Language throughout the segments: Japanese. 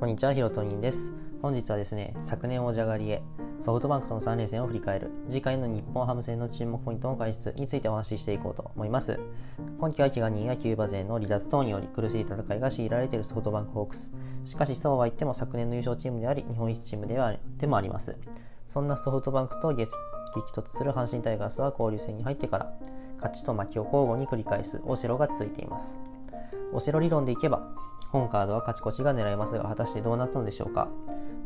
こんにちは、ヒロトニンです。本日はですね、昨年王者狩りへ、ソフトバンクとの3連戦を振り返る、次回の日本ハム戦の注目ポイントの解説についてお話ししていこうと思います。今季は怪我人やキューバ勢の離脱等により苦しい戦いが強いられているソフトバンクホークス。しかしそうは言っても昨年の優勝チームであり、日本一チームではでもあります。そんなソフトバンクと激突する阪神タイガースは交流戦に入ってから、勝ちと負けを交互に繰り返すオセロが続いています。オセロ理論でいけば、本カードは勝ち越しが狙えますが、果たしてどうなったのでしょうか？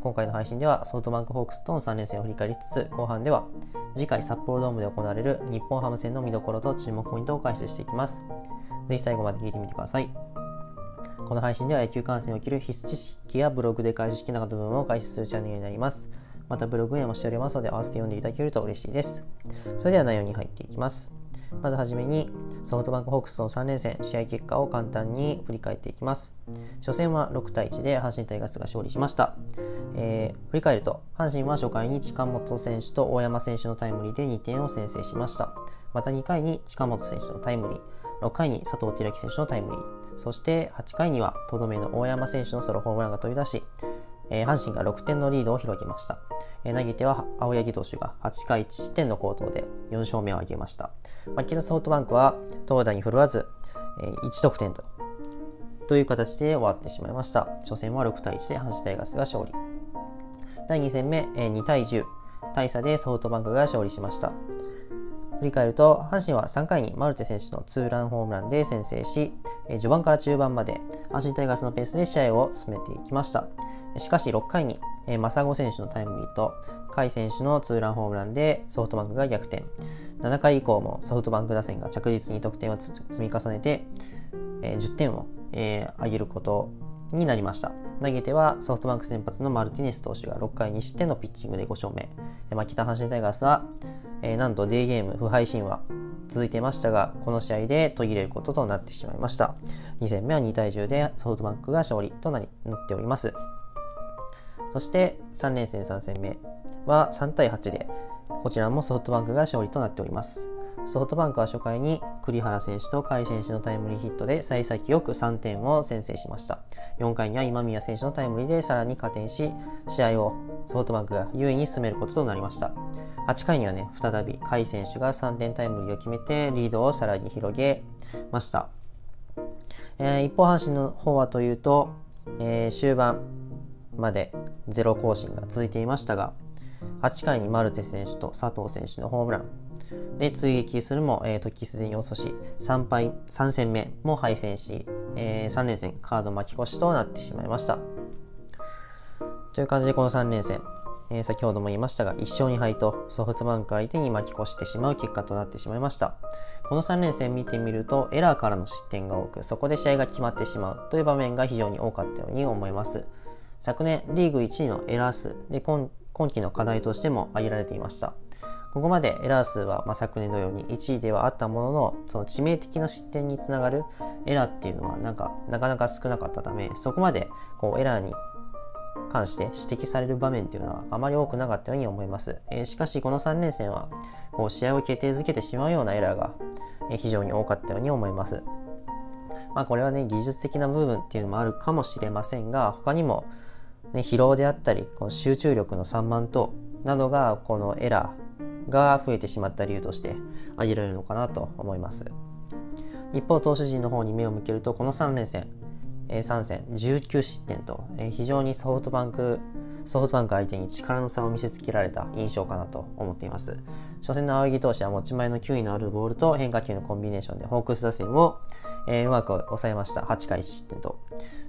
今回の配信ではソフトバンクホークスとの3連戦を振り返りつつ、後半では次回札幌ドームで行われる日本ハム戦の見どころと注目ポイントを解説していきます。ぜひ最後まで聞いてみてください。この配信では野球観戦における必須知識やブログで解説式な部分を解説するチャンネルになります。またブログへもしておりますので合わせて読んでいただけると嬉しいです。それでは内容に入っていきます。まずはじめに、ソフトバンクホークスの3連戦、試合結果を簡単に振り返っていきます。初戦は6対1で阪神タイガースが勝利しました。えー、振り返ると、阪神は初回に近本選手と大山選手のタイムリーで2点を先制しました。また2回に近本選手のタイムリー、6回に佐藤輝明選手のタイムリー、そして8回にはとどめの大山選手のソロホームランが飛び出し、え、阪神が6点のリードを広げました。え、投げては青柳投手が8回1失点の好投で4勝目を挙げました。負けたソフトバンクは投打に振るわず、えー、1得点とという形で終わってしまいました。初戦は6対1で阪神タイガースが勝利。第2戦目、えー、2対10、大差でソフトバンクが勝利しました。振り返ると、阪神は3回にマルテ選手のツーランホームランで先制し、え、序盤から中盤まで阪神タイガースのペースで試合を進めていきました。しかし6回に、えー、マサゴ選手のタイムリーと、甲斐選手のツーランホームランでソフトバンクが逆転。7回以降もソフトバンク打線が着実に得点を積み重ねて、えー、10点を、えー、上げることになりました。投げてはソフトバンク先発のマルティネス投手が6回にしてのピッチングで5勝目。えー、負けた阪神タイガースは、えー、なんとデーゲーム不敗神話続いてましたが、この試合で途切れることとなってしまいました。2戦目は2対10でソフトバンクが勝利となりなっております。そして3連戦3戦目は3対8で、こちらもソフトバンクが勝利となっております。ソフトバンクは初回に栗原選手と甲斐選手のタイムリーヒットで幸先よく3点を先制しました。4回には今宮選手のタイムリーでさらに加点し、試合をソフトバンクが優位に進めることとなりました。8回にはね、再び甲斐選手が3点タイムリーを決めてリードをさらに広げました。えー、一方、阪神の方はというと、えー、終盤、までゼロ更新が続いていましたが、8回にマルテ選手と佐藤選手のホームランで追撃するも、えー、時すでに遅し、3敗、3戦目も敗戦し、えー、3連戦カード巻き越しとなってしまいました。という感じでこの3連戦、えー、先ほども言いましたが、1勝2敗とソフトバンク相手に巻き越してしまう結果となってしまいました。この3連戦見てみると、エラーからの失点が多く、そこで試合が決まってしまうという場面が非常に多かったように思います。昨年リーグ1位のエラー数で今今季の課題としても挙げられていました。ここまでエラー数は、まあ、昨年のように1位ではあったものの、その致命的な失点につながるエラーっていうのはなんかなかなか少なかったため、そこまでこうエラーに関して指摘される場面っていうのはあまり多くなかったように思います。えー、しかしこの3連戦はこう試合を決定づけてしまうようなエラーが非常に多かったように思います。まあこれはね技術的な部分っていうのもあるかもしれませんが他にもね、疲労であったり、この集中力の散漫等などが、このエラーが増えてしまった理由として挙げられるのかなと思います。一方、投手陣の方に目を向けると、この3連戦、3戦19失点と、非常にソフトバンクソフトバンク相手に力の差を見せつけられた印象かなと思っています。初戦の青柳投手は持ち前の球威のあるボールと変化球のコンビネーションでホークス打線を、えー、うまく抑えました。8回1失点と。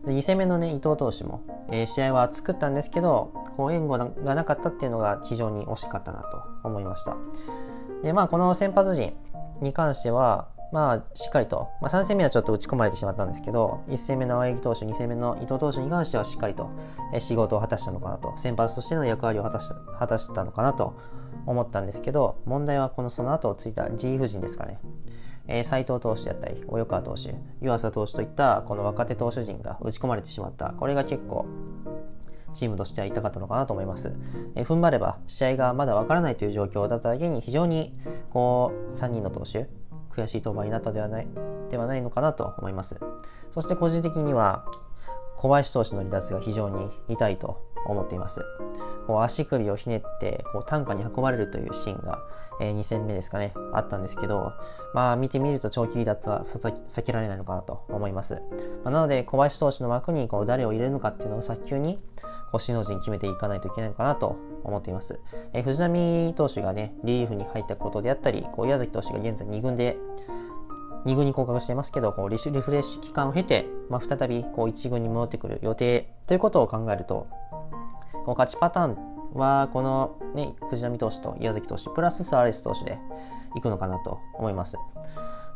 で2戦目のね、伊藤投手も、えー、試合は作ったんですけど、こう援護がなかったっていうのが非常に惜しかったなと思いました。で、まあこの先発陣に関しては、まあ、しっかりと、まあ、3戦目はちょっと打ち込まれてしまったんですけど、1戦目の青柳投手、2戦目の伊藤投手に関してはしっかりと仕事を果たしたのかなと、先発としての役割を果たした果たしたのかなと思ったんですけど、問題はこのその後をついたリーフ陣ですかね。えー、斉藤投手であったり、及川投手、湯浅投手といったこの若手投手陣が打ち込まれてしまった。これが結構、チームとしては痛かったのかなと思います。え、踏ん張れば試合がまだわからないという状況だっただけに非常にこう3人の投手、悔しい登板になったではないではないのかなと思います。そして個人的には、小林投手の離脱が非常に痛いと思っています。こう足首をひねってこう担架に運ばれるというシーンが、えー、2戦目ですかね、あったんですけど、まあ見てみると長期離脱は避けられないのかなと思います。まあ、なので小林投手の枠にこう誰を入れるのかっていうのを早急にこう首脳陣決めていかないといけないのかなと思っています。えー、藤浪投手がね、リリーフに入ったことであったり、こう矢崎投手が現在2軍で2軍に降格してますけど、こうリフレッシュ期間を経て、まあ、再びこう1軍に戻ってくる予定ということを考えると、この勝ちパターンは、この、ね、藤浪投手と宮崎投手、プラススアレス投手でいくのかなと思います。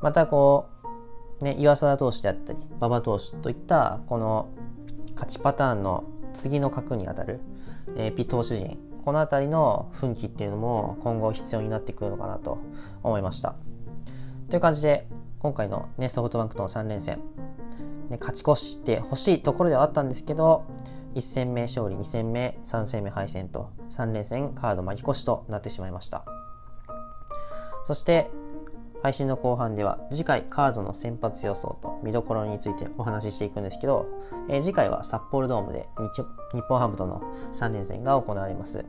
また、こう、ね、岩貞投手であったり、馬場投手といった、この勝ちパターンの次の角にあたる、えー、ピ投手陣、この辺りの奮起っていうのも今後必要になってくるのかなと思いました。という感じで、今回の、ね、ソフトバンクとの3連戦、ね、勝ち越してほしいところではあったんですけど、1戦目勝利、2戦目、3戦目敗戦と3連戦カード巻き越しとなってしまいました。そして配信の後半では次回カードの先発予想と見どころについてお話ししていくんですけど、えー、次回は札幌ドームで日本ハムとの3連戦が行われます。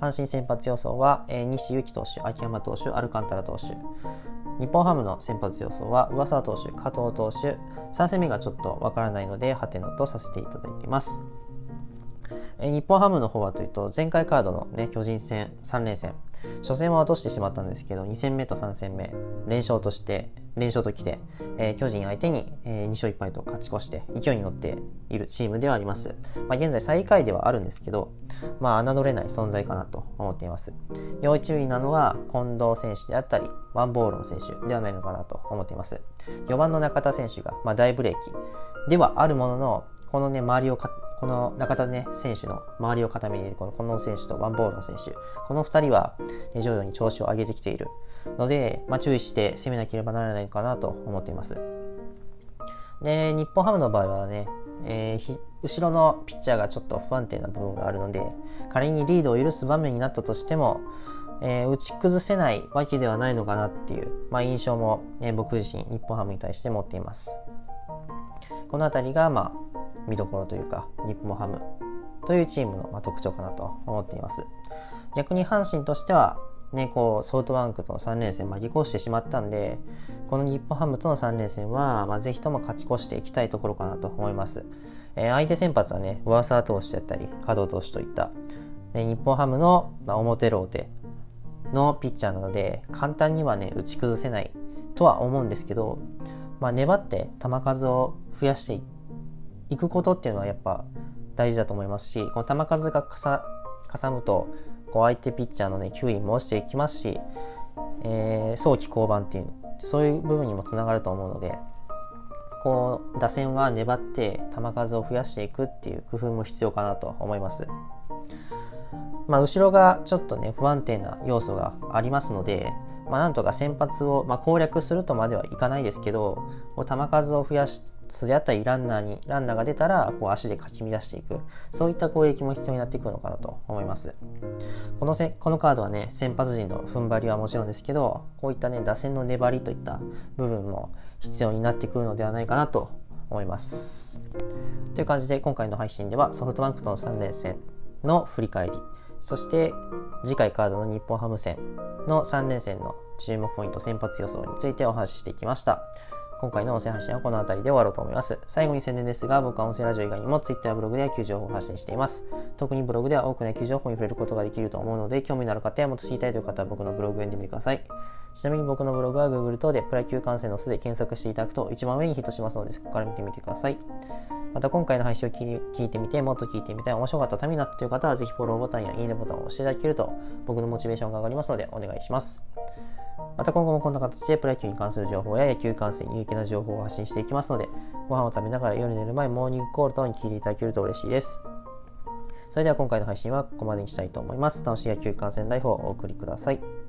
阪神先発予想は、えー、西勇輝投手、秋山投手、アルカンタラ投手。日本ハムの先発予想は上沢投手、加藤投手。3戦目がちょっとわからないので、ハテナとさせていただいています。え日本ハムの方はというと、前回カードのね、巨人戦3連戦、初戦は落としてしまったんですけど、2戦目と3戦目、連勝として、連勝ときて、えー、巨人相手に、えー、2勝1敗と勝ち越して勢いに乗っているチームではあります。まあ、現在最下位ではあるんですけど、まあ、侮れない存在かなと思っています。要注意なのは、近藤選手であったり、ワンボールの選手ではないのかなと思っています。4番の中田選手が、まあ、大ブレーキではあるものの、このね、周りをこの中田ね、選手の周りを固めに、この近藤選手とワンボールの選手、この2人は、ね、徐々に調子を上げてきているので、まあ、注意して攻めなければならないかなと思っています。で、日本ハムの場合はね、えー、後ろのピッチャーがちょっと不安定な部分があるので、仮にリードを許す場面になったとしても、えー、打ち崩せないわけではないのかなっていう、まあ、印象も、ね、僕自身日本ハムに対して持っています。この辺りが、まあ、見どころというか、日本ハムというチームの、特徴かなと思っています。逆に阪神としては、ね、こう、ソフトバンクとの3連戦巻き越してしまったんで、この日本ハムとの3連戦は、まあ、ぜひとも勝ち越していきたいところかなと思います。えー、相手先発はね、上沢投手だったり、加藤投手といった、ね、日本ハムの、まあ、表ローテのピッチャーなので、簡単にはね、打ち崩せないとは思うんですけど、まあ、粘って球数を増やしていっいくことっていうのはやっぱ大事だと思いますし、この球数がかさかさむと、こう相手ピッチャーのね、球威も落ちていきますし、えー、早期降板っていう、そういう部分にもつながると思うので、こう、打線は粘って球数を増やしていくっていう工夫も必要かなと思います。まあ、後ろがちょっとね、不安定な要素がありますので、まあ、なんとか先発を、まあ、攻略するとまではいかないですけど、こう球数を増やすであったり、ランナーに、ランナーが出たら、こう足でかき乱していく。そういった攻撃も必要になってくるのかなと思います。このせこのカードはね、先発陣の踏ん張りはもちろんですけど、こういったね、打線の粘りといった部分も必要になってくるのではないかなと思います。という感じで、今回の配信ではソフトバンクとの3連戦の振り返り、そして次回カードの日本ハム戦の3連戦の注目ポイント先発予想についてお話ししていきました。今回の音声配信はこの辺りで終わろうと思います。最後に宣伝ですが、僕は音声ラジオ以外にも Twitter やブログで野球情報を発信しています。特にブログでは多くの野球情報に触れることができると思うので、興味のある方やもっと知りたいという方は僕のブログを読んでみてください。ちなみに僕のブログは Google 等でプロ野球観戦の巣で検索していただくと一番上にヒットしますので、そこから見てみてください。また今回の配信を聞いてみて、もっと聞いてみたい、面白かったためになったという方は、ぜひフォローボタンやいいねボタンを押していただけると、僕のモチベーションが上がりますので、お願いします。また今後もこんな形でプロ野球に関する情報や野球観戦に有益な情報を発信していきますので、ご飯を食べながら夜寝る前、モーニングコール等に聞いていただけると嬉しいです。それでは今回の配信はここまでにしたいと思います。楽しい野球観戦ライフをお送りください。